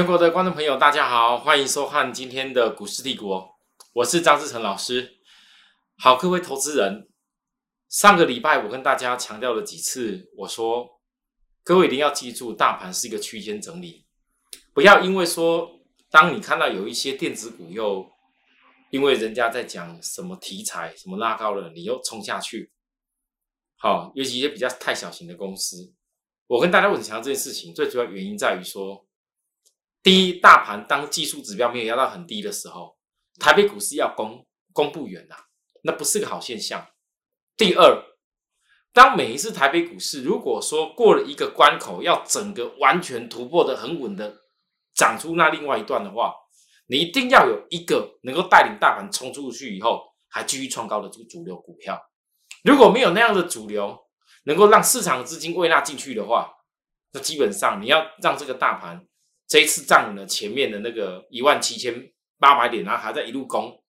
全国的观众朋友，大家好，欢迎收看今天的股市帝国，我是张志成老师。好，各位投资人，上个礼拜我跟大家强调了几次，我说各位一定要记住，大盘是一个区间整理，不要因为说当你看到有一些电子股又因为人家在讲什么题材什么拉高了，你又冲下去。好，尤其一些比较太小型的公司，我跟大家问强调这件事情，最主要原因在于说。第一，大盘当技术指标没有压到很低的时候，台北股市要攻攻不远呐，那不是个好现象。第二，当每一次台北股市如果说过了一个关口，要整个完全突破的很稳的涨出那另外一段的话，你一定要有一个能够带领大盘冲出去以后还继续创高的这个主流股票。如果没有那样的主流，能够让市场资金喂纳进去的话，那基本上你要让这个大盘。这一次站稳了前面的那个一万七千八百点，然后还在一路攻，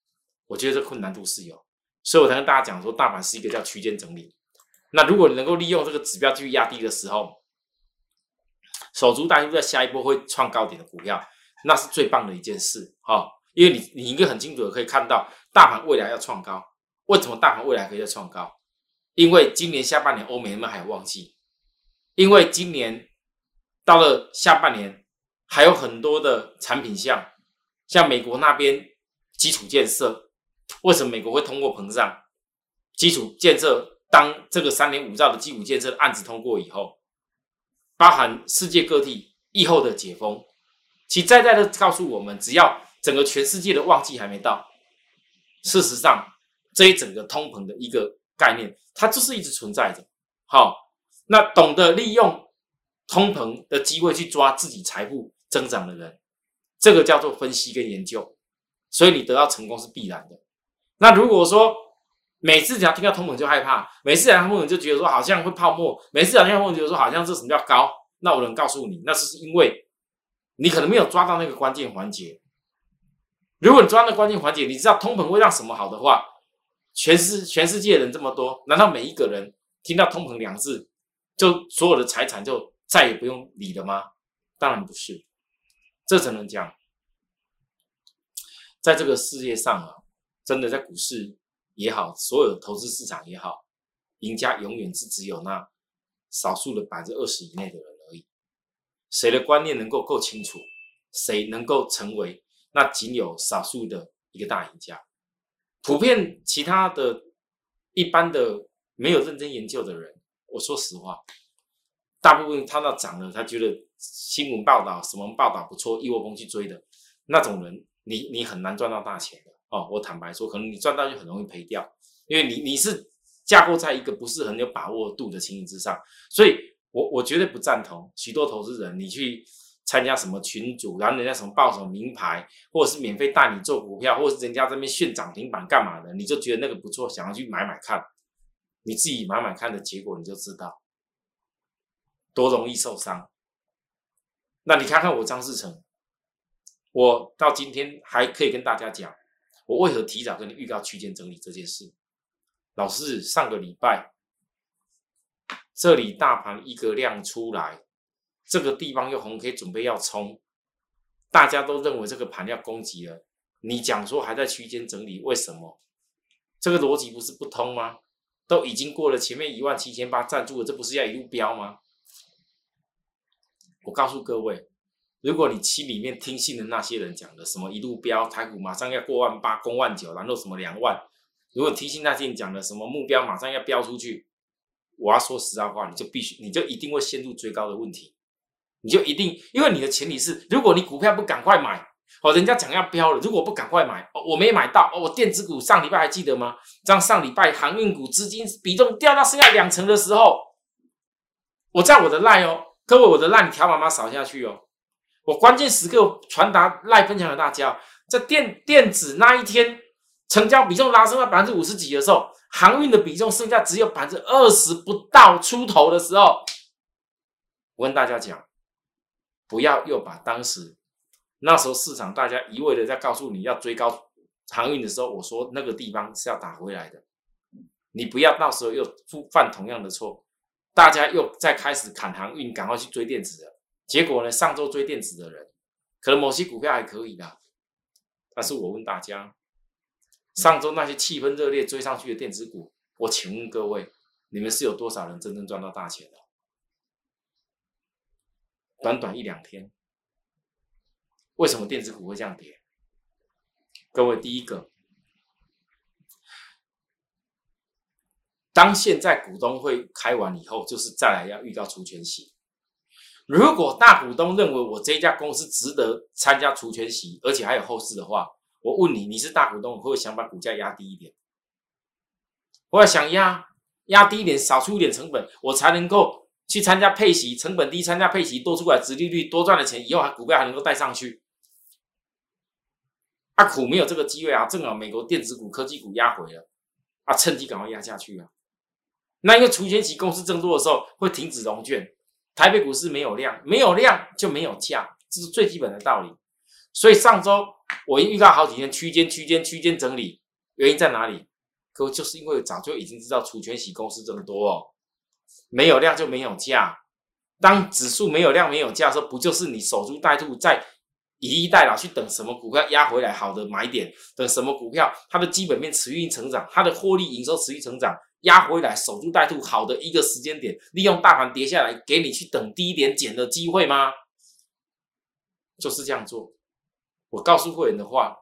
我觉得这困难度是有，所以我才跟大家讲说，大盘是一个叫区间整理。那如果你能够利用这个指标继续压低的时候，守株待兔，在下一波会创高点的股票，那是最棒的一件事哈。因为你你应该很清楚的可以看到，大盘未来要创高，为什么大盘未来可以再创高？因为今年下半年欧美们还有旺季，因为今年到了下半年。还有很多的产品项，像美国那边基础建设，为什么美国会通过膨胀？基础建设当这个三点五兆的基础建设案子通过以后，包含世界各地疫后的解封，其在在的告诉我们，只要整个全世界的旺季还没到，事实上这一整个通膨的一个概念，它就是一直存在着。好，那懂得利用通膨的机会去抓自己财富。增长的人，这个叫做分析跟研究，所以你得到成功是必然的。那如果说每次只要听到通膨就害怕，每次讲通膨就觉得说好像会泡沫，每次讲通膨觉得说好像这什么叫高，那我能告诉你，那是因为你可能没有抓到那个关键环节。如果你抓到关键环节，你知道通膨会让什么好的话，全世全世界人这么多，难道每一个人听到通膨两字，就所有的财产就再也不用理了吗？当然不是。这只能讲，在这个世界上啊，真的在股市也好，所有投资市场也好，赢家永远是只有那少数的百分之二十以内的人而已。谁的观念能够够清楚，谁能够成为那仅有少数的一个大赢家。普遍其他的一般的没有认真研究的人，我说实话。大部分他那涨了，他觉得新闻报道什么报道不错，一窝蜂去追的那种人，你你很难赚到大钱的哦。我坦白说，可能你赚到就很容易赔掉，因为你你是架构在一个不是很有把握度的情形之上，所以我我绝对不赞同许多投资人你去参加什么群组，然后人家什么报什么名牌，或者是免费带你做股票，或者是人家这边炫涨停板干嘛的，你就觉得那个不错，想要去买买看，你自己买买看的结果你就知道。多容易受伤？那你看看我张世成，我到今天还可以跟大家讲，我为何提早跟你预告区间整理这件事。老师上个礼拜，这里大盘一个量出来，这个地方又红 K 准备要冲，大家都认为这个盘要攻击了。你讲说还在区间整理，为什么？这个逻辑不是不通吗？都已经过了前面一万七千八站住了，这不是要一路飙吗？我告诉各位，如果你心里面听信的那些人讲的什么一路飙台股马上要过万八攻万九，然后什么两万，如果听信那些人讲的什么目标马上要飙出去，我要说实在话，你就必须你就一定会陷入追高的问题，你就一定因为你的前提是，如果你股票不赶快买，哦，人家讲要飙了，如果不赶快买，哦，我没买到，哦，我电子股上礼拜还记得吗？这样上礼拜航运股资金比重掉到剩下两成的时候，我在我的赖哦。各位，我的赖你条码码扫下去哦。我关键时刻传达赖分享给大家，在电电子那一天成交比重拉升到百分之五十几的时候，航运的比重剩下只有百分之二十不到出头的时候，我跟大家讲，不要又把当时那时候市场大家一味的在告诉你要追高航运的时候，我说那个地方是要打回来的，你不要到时候又犯同样的错。大家又在开始砍航运，赶快去追电子了。结果呢？上周追电子的人，可能某些股票还可以的。但是我问大家，上周那些气氛热烈追上去的电子股，我请问各位，你们是有多少人真正赚到大钱的？短短一两天，为什么电子股会这样跌？各位，第一个。当现在股东会开完以后，就是再来要遇到除权息。如果大股东认为我这家公司值得参加除权息，而且还有后市的话，我问你，你是大股东，会不会想把股价压低一点？我要想压压低一点，少出一点成本，我才能够去参加配息，成本低，参加配息多出来，殖利率多赚的钱，以后还股票还能够带上去。啊，苦没有这个机会啊，正好美国电子股、科技股压回了，啊，趁机赶快压下去啊。那因为除权息公司增多的时候会停止融券，台北股市没有量，没有量就没有价，这是最基本的道理。所以上周我预告好几天区间区间区间整理，原因在哪里？各位就是因为早就已经知道除权息公司增多哦，没有量就没有价。当指数没有量没有价的时候，不就是你守株待兔，在以逸待劳去等什么股票压回来好的买点，等什么股票它的基本面持续成长，它的获利营收持续成长。压回来守株待兔，好的一个时间点，利用大盘跌下来，给你去等低点捡的机会吗？就是这样做。我告诉会员的话，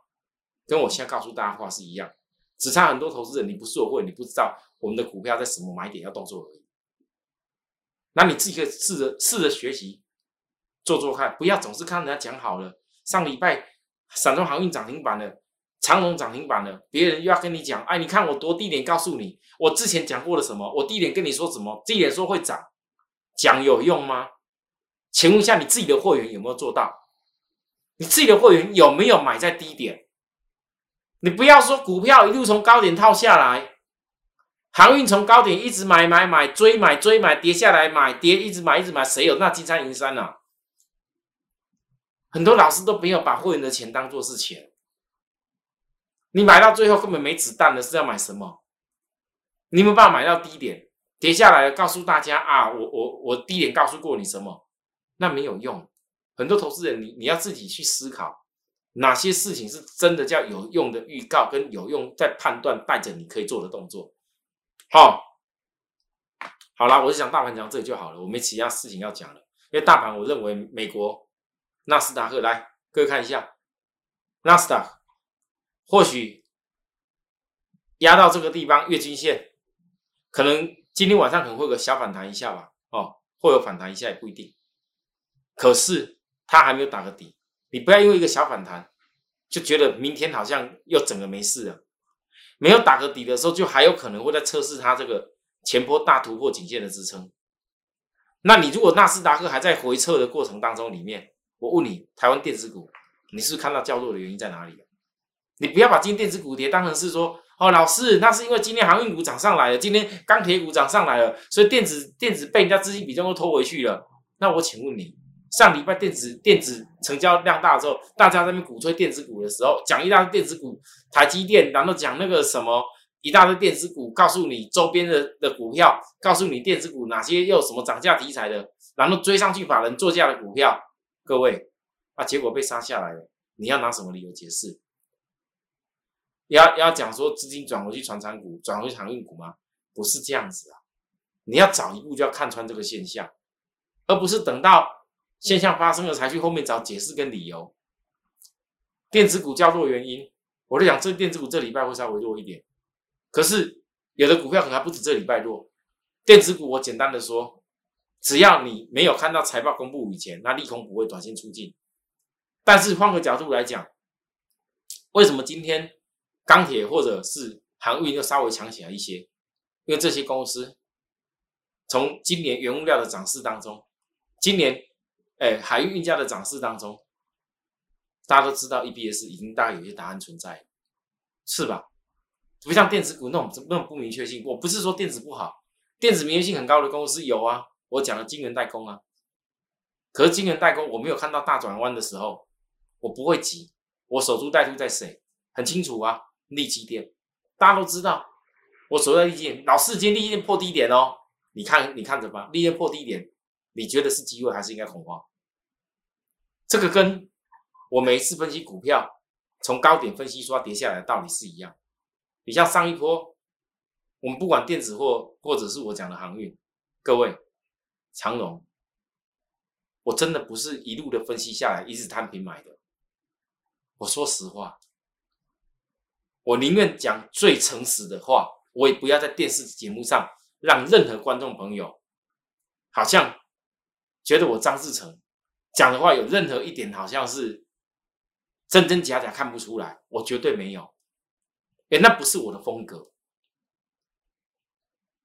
跟我现在告诉大家话是一样，只差很多投资人，你不是我会员，你不知道我们的股票在什么买点要动作而已。那你自己可以试着试着学习，做做看，不要总是看人家讲好了。上礼拜散装航运涨停板了。长隆涨停板了，别人又要跟你讲，哎，你看我多低点，告诉你，我之前讲过了什么？我低点跟你说什么？低点说会涨，讲有用吗？请问一下，你自己的货源有没有做到？你自己的货源有没有买在低点？你不要说股票一路从高点套下来，航运从高点一直买买买追买追买跌下来买跌一直买一直买，谁有那金山银山呢？很多老师都没有把会员的钱当做是钱。你买到最后根本没子弹了，是要买什么？你没办法买到低点，跌下来告诉大家啊，我我我低点告诉过你什么？那没有用。很多投资人，你你要自己去思考，哪些事情是真的叫有用的预告，跟有用在判断带着你可以做的动作。好，好了，我就讲大盘讲这里就好了，我没其他事情要讲了。因为大盘，我认为美国纳斯达克来，各位看一下纳斯达克。或许压到这个地方月均线，可能今天晚上可能会有个小反弹一下吧，哦，会有反弹一下也不一定。可是它还没有打个底，你不要因为一个小反弹就觉得明天好像又整个没事了。没有打个底的时候，就还有可能会在测试它这个前波大突破颈线的支撑。那你如果纳斯达克还在回撤的过程当中里面，我问你，台湾电子股，你是不是看到较弱的原因在哪里啊？你不要把今天电子股跌当成是说，哦，老师，那是因为今天航运股涨上来了，今天钢铁股涨上来了，所以电子电子被人家资金比重都拖回去了。那我请问你，上礼拜电子电子成交量大之后，大家在那边鼓吹电子股的时候，讲一大堆电子股，台积电，然后讲那个什么一大堆电子股，告诉你周边的的股票，告诉你电子股哪些又什么涨价题材的，然后追上去把人做价的股票，各位，啊，结果被杀下来了，你要拿什么理由解释？要要讲说资金转回去传产股，转回航运股吗？不是这样子啊！你要早一步就要看穿这个现象，而不是等到现象发生了才去后面找解释跟理由。电子股较弱原因，我就讲这电子股这礼拜会稍微弱一点，可是有的股票可能还不止这礼拜弱。电子股我简单的说，只要你没有看到财报公布以前，那利空不会短线出尽。但是换个角度来讲，为什么今天？钢铁或者是航运又稍微强起来一些，因为这些公司从今年原物料的涨势当中，今年哎海运运价的涨势当中，大家都知道 EBS 已经大概有些答案存在，是吧？不像电子股那种那种不明确性。我不是说电子不好，电子明确性很高的公司有啊，我讲的晶圆代工啊，可是晶圆代工我没有看到大转弯的时候，我不会急，我守株待兔在谁？很清楚啊。利基电，大家都知道，我所谓的利基，老四今天利基破低点哦，你看你看着吧，利基破低点，你觉得是机会还是应该恐慌？这个跟我每一次分析股票，从高点分析说跌下来的道理是一样。你像上一波，我们不管电子或或者是我讲的航运，各位长荣，我真的不是一路的分析下来一直摊平买的。我说实话，我宁愿讲最诚实的话，我也不要在电视节目上让任何观众朋友好像觉得我张志成讲的话有任何一点好像是。真真假假看不出来，我绝对没有，哎，那不是我的风格。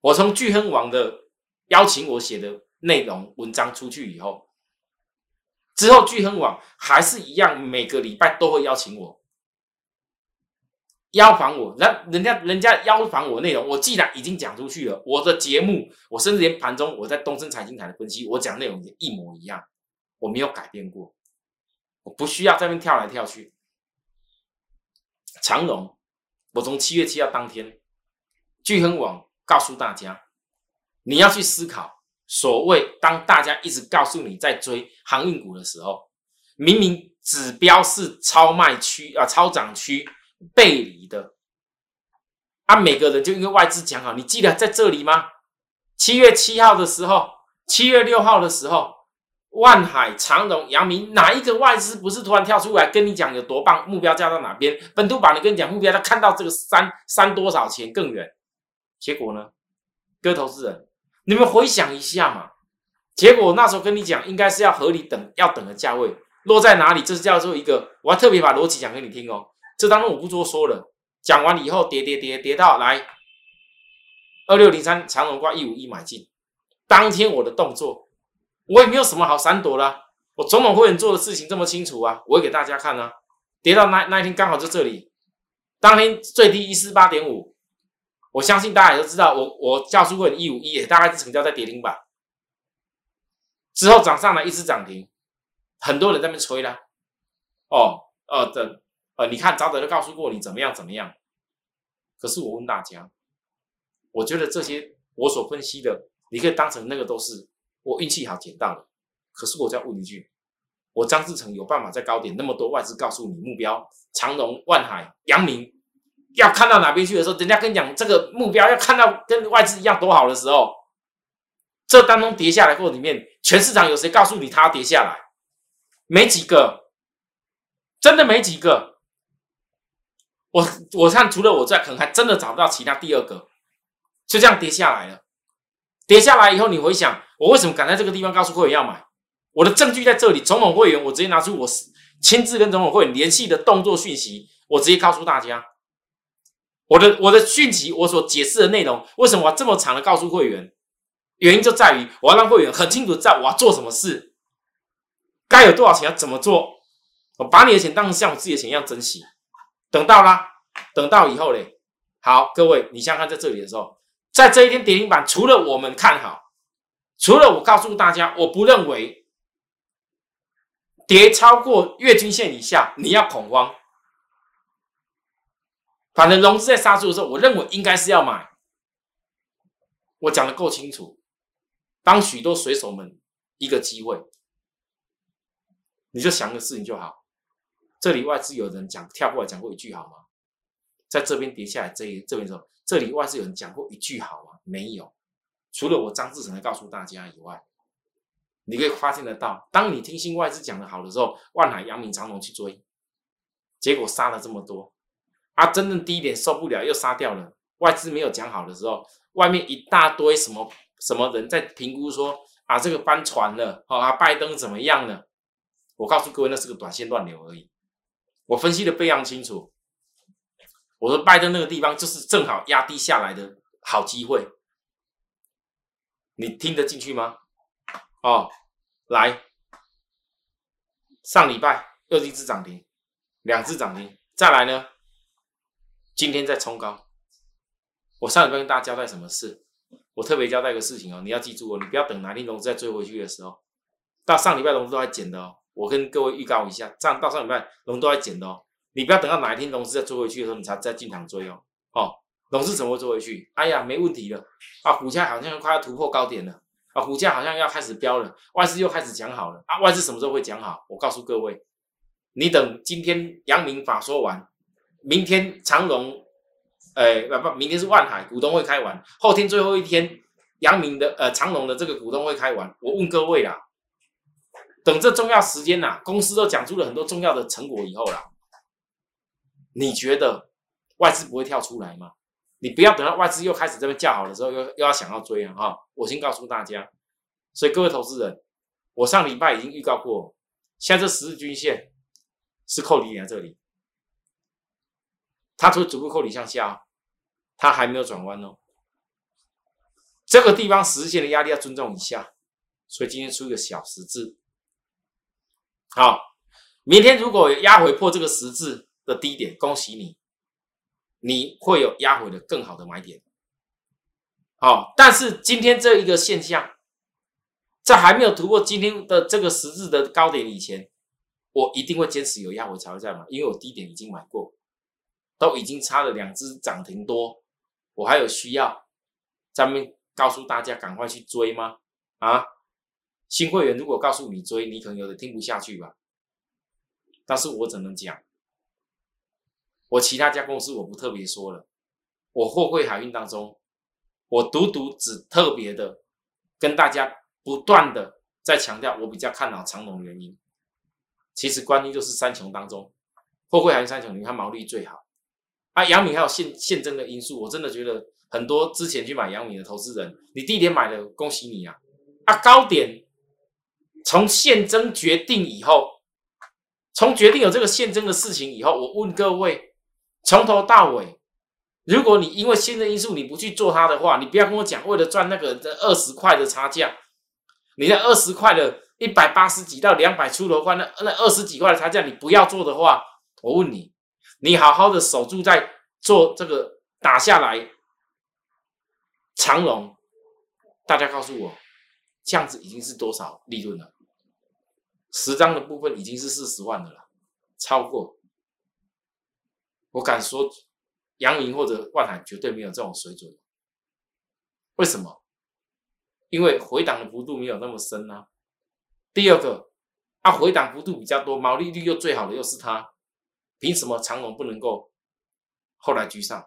我从巨亨网的邀请我写的内容文章出去以后，之后巨亨网还是一样，每个礼拜都会邀请我，邀访我，人人家人家邀访我内容，我既然已经讲出去了，我的节目，我甚至连盘中我在东森财经台的分析，我讲内容也一模一样，我没有改变过。我不需要在那边跳来跳去。长荣，我从七月七号当天，聚亨网告诉大家，你要去思考，所谓当大家一直告诉你在追航运股的时候，明明指标是超卖区啊，超涨区背离的，啊，每个人就因为外资讲好，你记得在这里吗？七月七号的时候，七月六号的时候。万海、长荣、阳明，哪一个外资不是突然跳出来跟你讲有多棒？目标价到哪边？本土板你跟你讲目标，他看到这个三三多少钱更远？结果呢？各位投资人，你们回想一下嘛。结果那时候跟你讲，应该是要合理等，要等的价位落在哪里？这是叫做一个，我要特别把逻辑讲给你听哦。这当中我不多说了，讲完以后跌跌跌跌到来二六零三长荣挂一五一买进，当天我的动作。我也没有什么好闪躲的，我总统会员做的事情这么清楚啊，我会给大家看啊。跌到那那一天刚好在这里，当天最低一四八点五，我相信大家也都知道，我我教书会一五一也，大概是成交在跌停板，之后涨上来一直涨停，很多人在那边吹啦。哦，呃的，呃，你看早早就告诉过你怎么样怎么样，可是我问大家，我觉得这些我所分析的，你可以当成那个都是。我运气好捡到的，可是我再问一句：我张志成有办法在高点那么多外资告诉你目标，长荣、万海、阳明要看到哪边去的时候，人家跟你讲这个目标要看到跟外资一样多好的时候，这当中跌下来过里面，全市场有谁告诉你它跌下来？没几个，真的没几个。我我看除了我在，可能还真的找不到其他第二个，就这样跌下来了。跌下来以后，你回想。我为什么敢在这个地方告诉会员要买？我的证据在这里，总统会员，我直接拿出我亲自跟总统会员联系的动作讯息，我直接告诉大家，我的我的讯息，我所解释的内容，为什么我这么长的告诉会员？原因就在于我要让会员很清楚知道我要做什么事，该有多少钱要怎么做，我把你的钱当成像我自己的钱一样珍惜。等到啦，等到以后嘞，好，各位，你想看在这里的时候，在这一天跌停板，除了我们看好。除了我告诉大家，我不认为跌超过月均线以下你要恐慌。反正融资在杀出的时候，我认为应该是要买。我讲的够清楚，当许多水手们一个机会，你就想个事情就好。这里外资有人讲跳过来讲过一句好吗？在这边跌下来这这边时候，这里外资有人讲过一句好吗？没有。除了我张志成来告诉大家以外，你可以发现得到，当你听信外资讲的好的时候，万海、阳明、长隆去追，结果杀了这么多，啊，真正低点受不了又杀掉了。外资没有讲好的时候，外面一大堆什么什么人在评估说啊，这个翻船了，啊，拜登怎么样了？我告诉各位，那是个短线乱流而已。我分析的非常清楚，我说拜登那个地方就是正好压低下来的好机会。你听得进去吗？哦，来，上礼拜又是一只涨停，两只涨停，再来呢？今天再冲高。我上礼拜跟大家交代什么事？我特别交代一个事情哦，你要记住哦，你不要等哪天融资再追回去的时候，到上礼拜融资都还减的哦。我跟各位预告一下，这样到上礼拜龙都在减的哦，你不要等到哪一天融资再追回去的时候，你才再进场追哦。哦。董事怎么做回去？哎呀，没问题了啊！股价好像快要突破高点了啊！股价好像要开始飙了，外资又开始讲好了啊！外资什么时候会讲好？我告诉各位，你等今天阳明法说完，明天长荣，呃，不不，明天是万海股东会开完，后天最后一天阳明的呃长隆的这个股东会开完，我问各位啦，等这重要时间呐，公司都讲出了很多重要的成果以后啦，你觉得外资不会跳出来吗？你不要等到外资又开始这边叫好的时候，又又要想要追啊！哈，我先告诉大家，所以各位投资人，我上礼拜已经预告过，现在这十日均线是扣底点在这里，它会逐步扣底向下，它还没有转弯哦。这个地方十日线的压力要尊重一下，所以今天出一个小十字。好，明天如果压回破这个十字的低点，恭喜你。你会有压回的更好的买点，好，但是今天这一个现象，在还没有突破今天的这个十字的高点以前，我一定会坚持有压回才会再买，因为我低点已经买过，都已经差了两只涨停多，我还有需要咱们告诉大家赶快去追吗？啊，新会员如果告诉你追，你可能有的听不下去吧，但是我只能讲。我其他家公司我不特别说了，我货柜海运当中，我独独只特别的跟大家不断的在强调，我比较看好长龙原因。其实关键就是三雄当中，货柜海运三雄，你看毛利最好。啊，杨敏还有现现增的因素，我真的觉得很多之前去买杨敏的投资人，你第一天买的，恭喜你啊！啊，高点从现征决定以后，从决定有这个现征的事情以后，我问各位。从头到尾，如果你因为新的因素你不去做它的话，你不要跟我讲为了赚那个这二十块的差价，你在二十块的一百八十几到两百出头块那那二十几块的差价你不要做的话，我问你，你好好的守住在做这个打下来长龙，大家告诉我，这样子已经是多少利润了？十张的部分已经是四十万的了，超过。我敢说，阳明或者万海绝对没有这种水准。为什么？因为回档的幅度没有那么深啊。第二个，它回档幅度比较多，毛利率又最好的又是它，凭什么长隆不能够后来居上？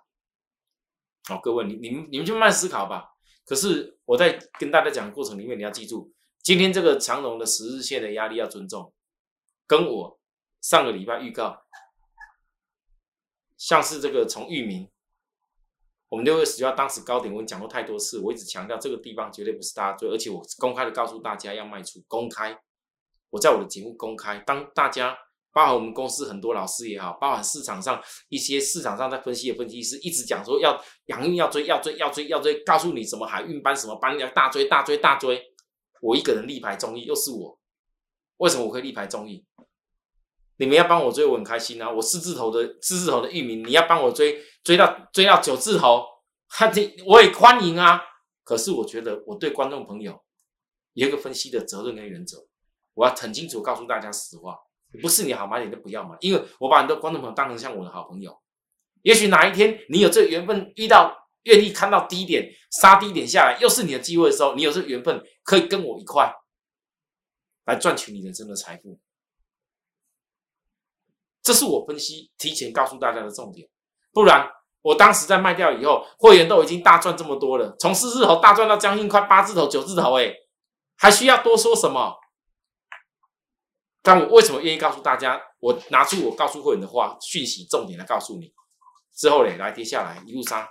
好，各位，你你们你们就慢慢思考吧。可是我在跟大家讲的过程里面，你要记住，今天这个长隆的十日线的压力要尊重，跟我上个礼拜预告。像是这个从域名，我们六月十号当时高点，我讲过太多次，我一直强调这个地方绝对不是大家追，而且我公开的告诉大家要卖出，公开，我在我的节目公开，当大家包含我们公司很多老师也好，包含市场上一些市场上在分析的分析师，一直讲说要洋运要追，要追，要追，要追，告诉你什么海运班什么班要大追大追大追，我一个人力排众议，又是我，为什么我可以力排众议？你们要帮我追，我很开心啊！我四字头的四字头的域名，你要帮我追，追到追到九字头，哈，这我也欢迎啊。可是我觉得我对观众朋友有一个分析的责任跟原则，我要很清楚告诉大家实话，不是你好买你就不要买，因为我把你的观众朋友当成像我的好朋友。也许哪一天你有这缘分遇到，愿意看到低点杀低点下来，又是你的机会的时候，你有这缘分可以跟我一块来赚取你人生的财富。这是我分析提前告诉大家的重点，不然我当时在卖掉以后，会员都已经大赚这么多了，从四字头大赚到将近快八字头、九字头，哎，还需要多说什么？但我为什么愿意告诉大家？我拿出我告诉会员的话讯息重点来告诉你，之后嘞，来跌下来一路杀，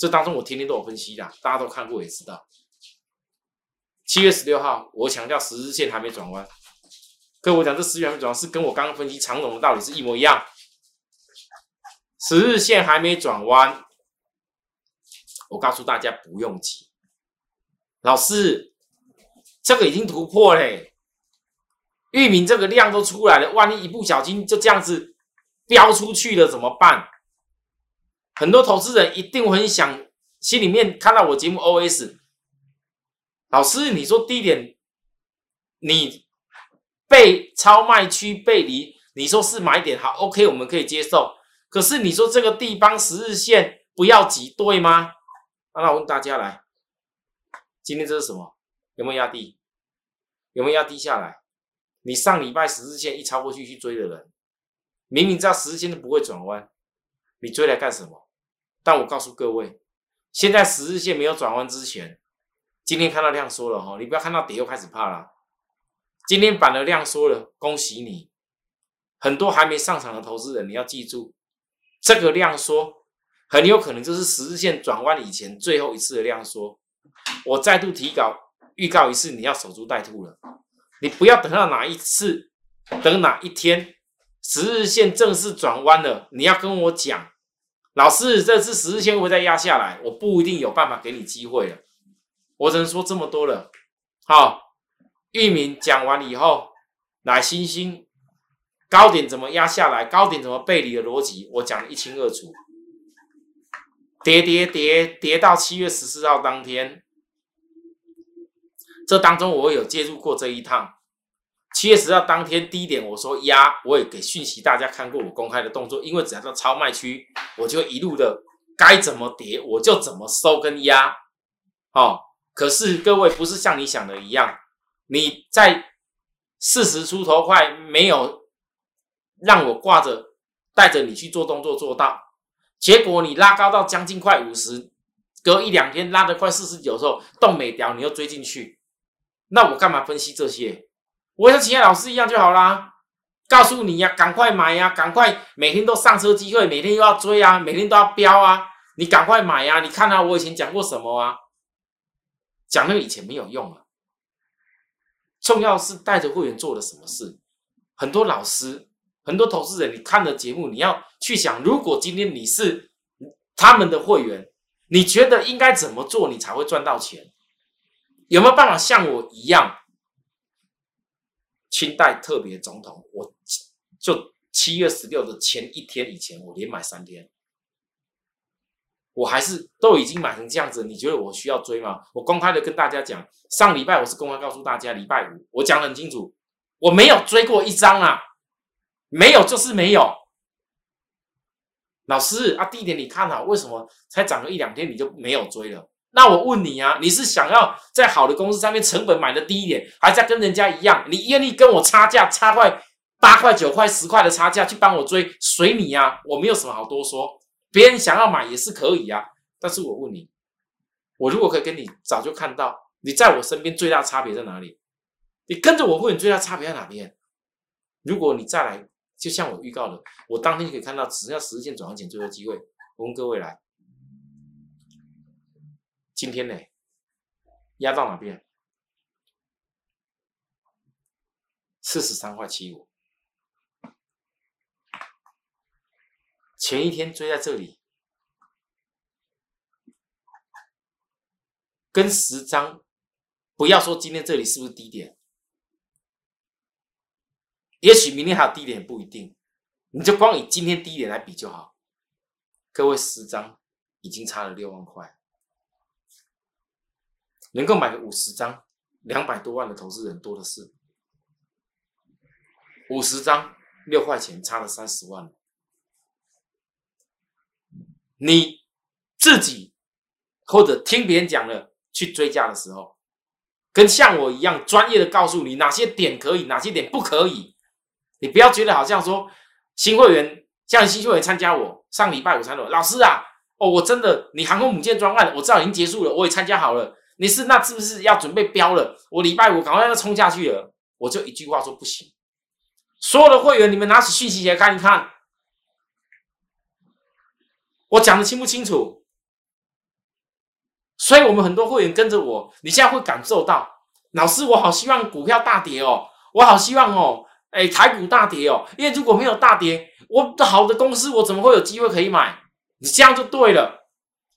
这当中我天天都有分析的，大家都看过也知道。七月十六号，我强调十日线还没转弯。跟我讲，这十日线主要是跟我刚刚分析长龙的道理是一模一样。十日线还没转弯，我告诉大家不用急。老师，这个已经突破嘞，域名这个量都出来了，万一一不小心就这样子飙出去了怎么办？很多投资人一定很想，心里面看到我节目 OS，老师，你说低点，你。被超卖区背离，你说是买点好，OK，我们可以接受。可是你说这个地方十日线不要挤对吗？那我问大家来，今天这是什么？有没有压低？有没有压低下来？你上礼拜十日线一超过去去追的人，明明知道十日线都不会转弯，你追来干什么？但我告诉各位，现在十日线没有转弯之前，今天看到量缩了哈，你不要看到跌又开始怕了。今天板的量缩了，恭喜你！很多还没上场的投资人，你要记住，这个量缩很有可能就是十日线转弯以前最后一次的量缩。我再度提稿预告一次，你要守株待兔了。你不要等到哪一次，等哪一天十日线正式转弯了，你要跟我讲，老师，这次十日线会再压下来，我不一定有办法给你机会了。我只能说这么多了。好，域名讲完以后，来星星高点怎么压下来，高点怎么背离的逻辑，我讲的一清二楚。跌跌跌跌到七月十四号当天。这当中我有介入过这一趟，七月十号当天低点我说压，我也给讯息大家看过我公开的动作，因为只要到超卖区，我就一路的该怎么跌我就怎么收跟压，哦，可是各位不是像你想的一样，你在四十出头快没有让我挂着带着你去做动作做到，结果你拉高到将近快五十，隔一两天拉得快四十九的时候动没掉，你又追进去。那我干嘛分析这些？我像其他老师一样就好啦，告诉你呀，赶快买呀，赶快每天都上车机会，每天又要追啊，每天都要飙啊，你赶快买呀！你看啊，我以前讲过什么啊？讲那个以前没有用啊，重要是带着会员做了什么事。很多老师、很多投资人，你看的节目，你要去想，如果今天你是他们的会员，你觉得应该怎么做，你才会赚到钱？有没有办法像我一样？清代特别总统，我就七月十六的前一天以前，我连买三天，我还是都已经买成这样子。你觉得我需要追吗？我公开的跟大家讲，上礼拜我是公开告诉大家，礼拜五我讲很清楚，我没有追过一张啊，没有就是没有。老师啊，低点你看好，为什么才涨个一两天你就没有追了？那我问你啊，你是想要在好的公司上面成本买的低一点，还是跟人家一样？你愿意跟我差价差块八块九块十块的差价去帮我追，随你呀，我没有什么好多说。别人想要买也是可以啊，但是我问你，我如果可以跟你早就看到你在我身边最大差别在哪里？你跟着我会，你最大差别在哪边？如果你再来，就像我预告的，我当天就可以看到，只要实现转换前最后机会，我问各位来。今天呢，压到哪边？四十三块七五。前一天追在这里，跟十张，不要说今天这里是不是低点，也许明天还有低点，不一定。你就光以今天低点来比就好。各位，十张已经差了六万块。能够买个五十张，两百多万的投资人多的是。五十张六块钱，差了三十万。你自己或者听别人讲了去追加的时候，跟像我一样专业的告诉你哪些点可以，哪些点不可以。你不要觉得好像说新会员像新会员参加我上礼拜五参加，老师啊，哦，我真的你航空母舰专案，我知道已经结束了，我也参加好了。你是那是不是要准备标了？我礼拜五赶快要冲下去了，我就一句话说不行。所有的会员，你们拿起讯息来看一看，我讲的清不清楚？所以，我们很多会员跟着我，你现在会感受到，老师，我好希望股票大跌哦，我好希望哦，哎，台股大跌哦，因为如果没有大跌，我的好的公司，我怎么会有机会可以买？你这样就对了，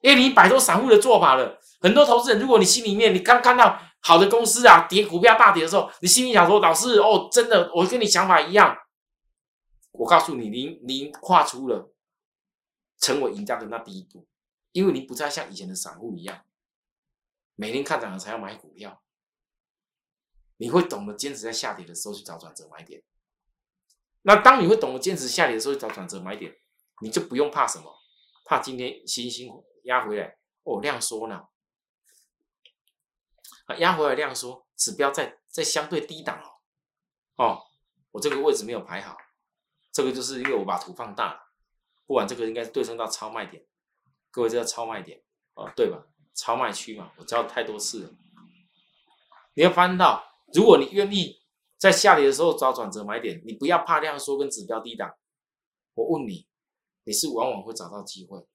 因为你摆脱散户的做法了。很多投资人，如果你心里面你刚看到好的公司啊跌股票大跌的时候，你心里想说：“老师哦，真的，我跟你想法一样。”我告诉你，您您跨出了成为赢家的那第一步，因为您不再像以前的散户一样，每天看涨了才要买股票。你会懂得坚持在下跌的时候去找转折买点。那当你会懂得坚持下跌的时候去找转折买点，你就不用怕什么，怕今天星星压回来哦，量缩呢。啊，压回来量缩，指标在在相对低档哦，哦，我这个位置没有排好，这个就是因为我把图放大了，不管这个应该对称到超卖点，各位知道超卖点哦，对吧？超卖区嘛，我教太多次了。你要翻到，如果你愿意在下跌的时候找转折买点，你不要怕量缩跟指标低档。我问你，你是往往会找到机会？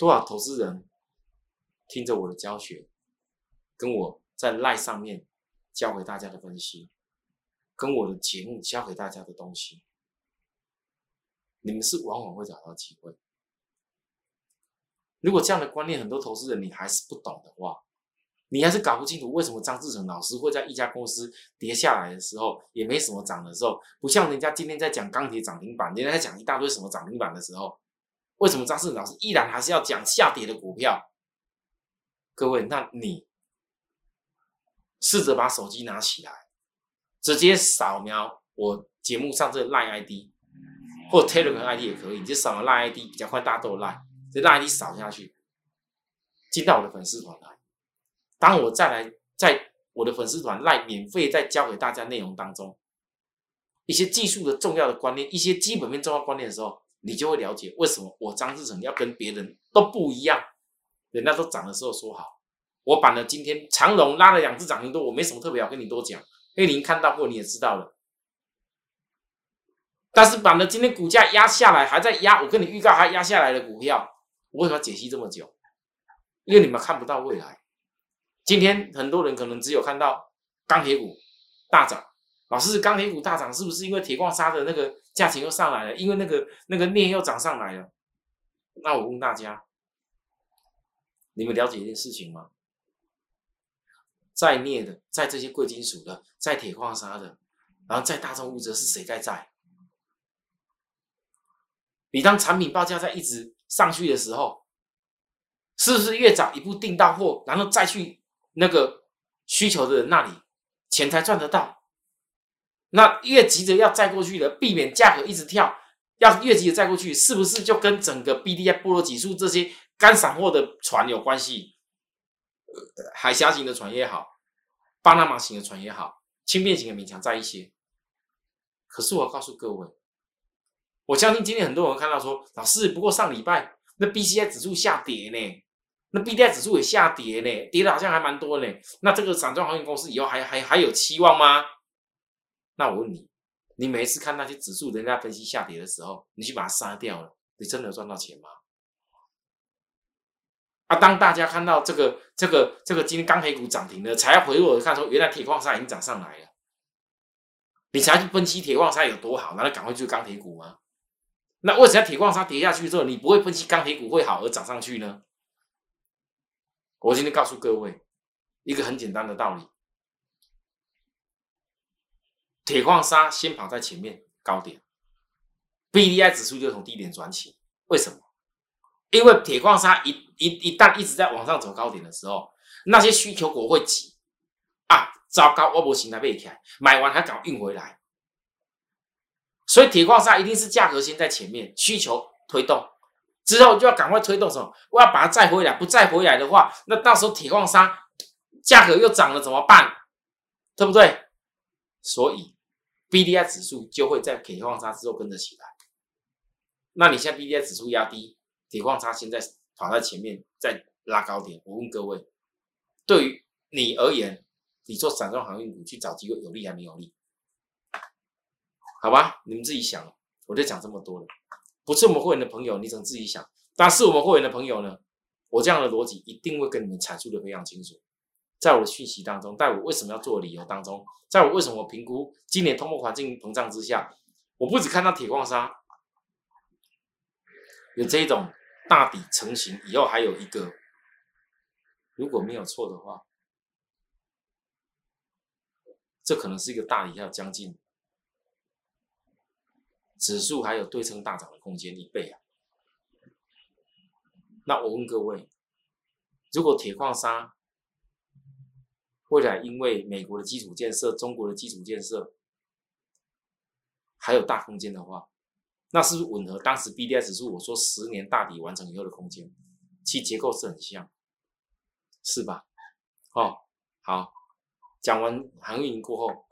多少投资人听着我的教学，跟我在赖上面教给大家的分析，跟我的节目教给大家的东西，你们是往往会找到机会。如果这样的观念很多投资人你还是不懂的话，你还是搞不清楚为什么张志成老师会在一家公司跌下来的时候，也没什么涨的时候，不像人家今天在讲钢铁涨停板，人家在讲一大堆什么涨停板的时候，为什么张志成老师依然还是要讲下跌的股票？各位，那你试着把手机拿起来，直接扫描我节目上这个 Line ID 或 Telegram ID 也可以，你就扫描 Line ID 比较快，大家都有 Line。这拉你扫下去，进到我的粉丝团来。当我再来在我的粉丝团来免费再教给大家内容当中，一些技术的重要的观念，一些基本面重要观念的时候，你就会了解为什么我张志成要跟别人都不一样。人家都涨的时候说好，我板了今天长龙拉了两只涨停多，我没什么特别要跟你多讲，因为您看到过你也知道了。但是板了今天股价压下来，还在压，我跟你预告还压下来的股票。我为什么解析这么久？因为你们看不到未来。今天很多人可能只有看到钢铁股大涨，老师，钢铁股大涨是不是因为铁矿砂的那个价钱又上来了？因为那个那个镍又涨上来了？那我问大家，你们了解一件事情吗？在镍的，在这些贵金属的，在铁矿砂的，然后在大众物质是谁在在？你当产品报价在一直。上去的时候，是不是越早一步订到货，然后再去那个需求的人那里，钱才赚得到？那越急着要载过去的，避免价格一直跳，要越急着载过去，是不是就跟整个 B D I 波罗指数这些干散货的船有关系？海峡型的船也好，巴拿马型的船也好，轻便型的勉强在一些。可是我告诉各位。我相信今天很多人看到说，老师，不过上礼拜那 B C I 指数下跌呢，那 B D I 指数也下跌呢，跌的好像还蛮多呢。那这个散装航运公司以后还还还有期望吗？那我问你，你每一次看那些指数人家分析下跌的时候，你去把它杀掉了，你真的有赚到钱吗？啊，当大家看到这个这个这个今天钢铁股涨停了，才要回过看说，原来铁矿砂已经涨上来了，你才去分析铁矿砂有多好，难道赶快去钢铁股吗？那为什么铁矿砂跌下去之后，你不会分析钢铁股会好而涨上去呢？我今天告诉各位一个很简单的道理：铁矿砂先跑在前面高点，B D I 指数就从低点转起。为什么？因为铁矿砂一一一旦一直在往上走高点的时候，那些需求股会挤啊！糟糕，我不行来被起来，买完还搞运回来。所以铁矿砂一定是价格先在前面，需求推动之后就要赶快推动什么？我要把它再回来，不再回来的话，那到时候铁矿砂价格又涨了怎么办？对不对？所以 B D I 指数就会在铁矿砂之后跟着起来。那你现在 B D I 指数压低，铁矿砂现在跑在前面再拉高点。我问各位，对于你而言，你做散装航运股去找机会有利还没有利？好吧，你们自己想，我就讲这么多了。不是我们会员的朋友，你只能自己想。但是我们会员的朋友呢，我这样的逻辑一定会跟你们阐述的非常清楚。在我的讯息当中，在我为什么要做理由当中，在我为什么评估今年通货环境膨胀之下，我不只看到铁矿砂有这种大底成型，以后还有一个，如果没有错的话，这可能是一个大底要将近。指数还有对称大涨的空间一倍啊！那我问各位，如果铁矿砂未来因为美国的基础建设、中国的基础建设还有大空间的话，那是不是吻合当时 B D I 指数我说十年大底完成以后的空间？其结构是很像，是吧？哦，好，讲完航运过后，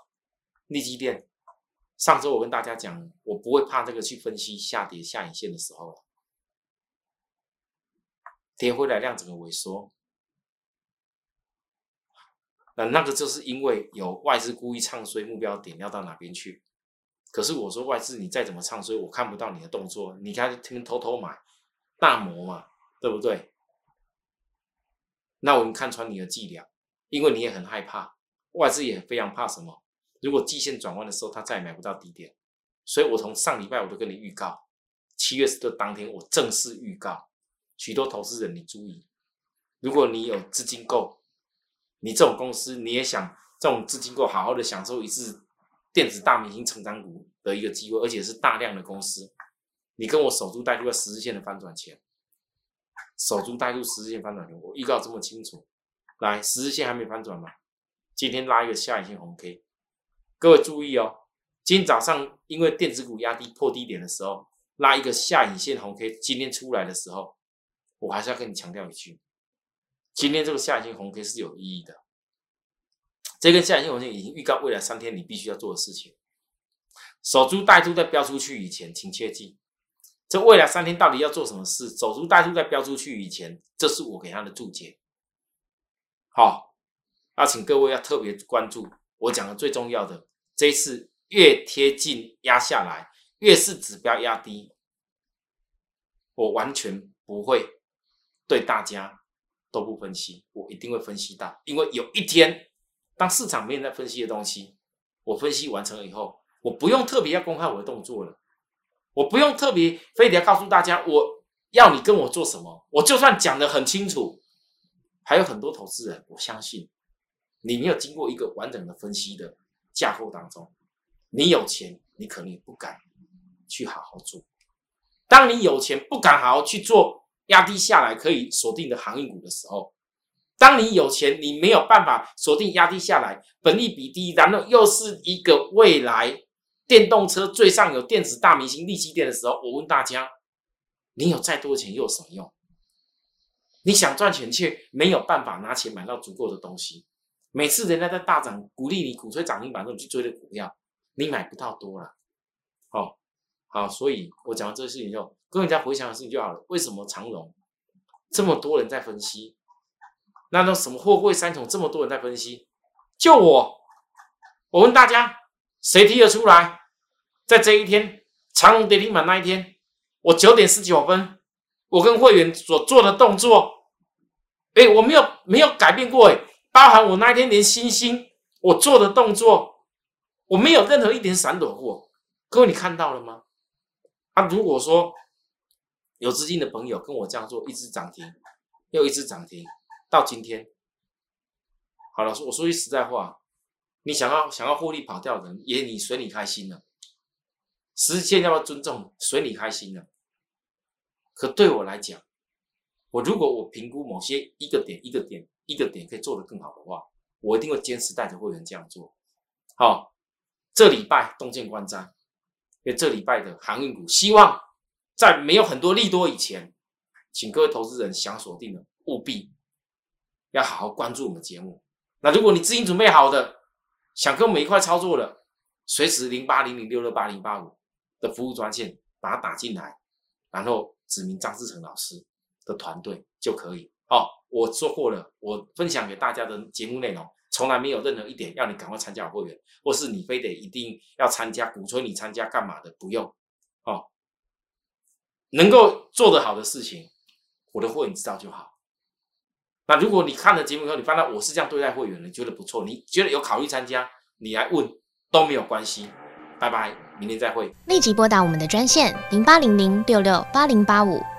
利基电，上周我跟大家讲，我不会怕这个去分析下跌下影线的时候跌回来量整个萎缩，那那个就是因为有外资故意唱衰目标点要到哪边去。可是我说外资你再怎么唱衰，我看不到你的动作，你看天偷偷买大摩嘛，对不对？那我们看穿你的伎俩，因为你也很害怕，外资也非常怕什么？如果季线转弯的时候，他再也买不到低点。所以我从上礼拜我都跟你预告，七月十的当天我正式预告，许多投资人你注意，如果你有资金够，你这种公司你也想这种资金够好好的享受一次电子大明星成长股的一个机会，而且是大量的公司，你跟我守株待兔在十日线的翻转前。守株待兔，十日线翻转前，我预告这么清楚。来，十日线还没翻转吗？今天拉一个下影线红 K，各位注意哦。今天早上因为电子股压低破低点的时候，拉一个下影线红 K，今天出来的时候，我还是要跟你强调一句，今天这个下影线红 K 是有意义的。这根下影线红 K 已经预告未来三天你必须要做的事情。守株待兔在飙出去以前，请切记。这未来三天到底要做什么事？守株待兔在飙出去以前，这是我给他的注解。好，那请各位要特别关注我讲的最重要的。这一次越贴近压下来，越是指标压低，我完全不会对大家都不分析，我一定会分析到。因为有一天，当市场没人在分析的东西，我分析完成了以后，我不用特别要公开我的动作了。我不用特别非得要告诉大家，我要你跟我做什么。我就算讲的很清楚，还有很多投资人，我相信你没有经过一个完整的分析的架构当中，你有钱，你可能也不敢去好好做。当你有钱不敢好好去做压低下来可以锁定的航运股的时候，当你有钱你没有办法锁定压低下来，本利比低，然后又是一个未来。电动车最上有电子大明星利基店的时候，我问大家：你有再多钱又有什么用？你想赚钱却没有办法拿钱买到足够的东西。每次人家在大涨，鼓励你鼓吹涨停板，让你去追的股票，你买不到多了。好，好，所以我讲到这个事情就跟人家回想的事情就好了。为什么长荣这么多人在分析？那那什么货柜三重这么多人在分析？就我，我问大家，谁提得出来？在这一天长隆跌停板那一天，我九点十九分，我跟会员所做的动作，哎，我没有没有改变过，哎，包含我那一天连星星我做的动作，我没有任何一点闪躲过。各位你看到了吗？啊，如果说有资金的朋友跟我这样做，一只涨停又一只涨停，到今天，好了，我说句实在话，你想要想要获利跑掉的人，也你随你开心了。实现要不要尊重，随你开心了。可对我来讲，我如果我评估某些一个点、一个点、一个点可以做得更好的话，我一定会坚持带着会员这样做。好，这礼拜东建观瞻，这礼拜的航运股，希望在没有很多利多以前，请各位投资人想锁定的，务必要好好关注我们节目。那如果你资金准备好的，想跟我们一块操作的，随时零八零零六六八零八五。的服务专线，把它打进来，然后指明张志成老师的团队就可以。哦，我说过了，我分享给大家的节目内容，从来没有任何一点要你赶快参加会员，或是你非得一定要参加，鼓吹你参加干嘛的，不用。哦，能够做得好的事情，我的会员知道就好。那如果你看了节目以后，你发现我是这样对待会员的，觉得不错，你觉得有考虑参加，你来问都没有关系。拜拜，明天再会。立即拨打我们的专线零八零零六六八零八五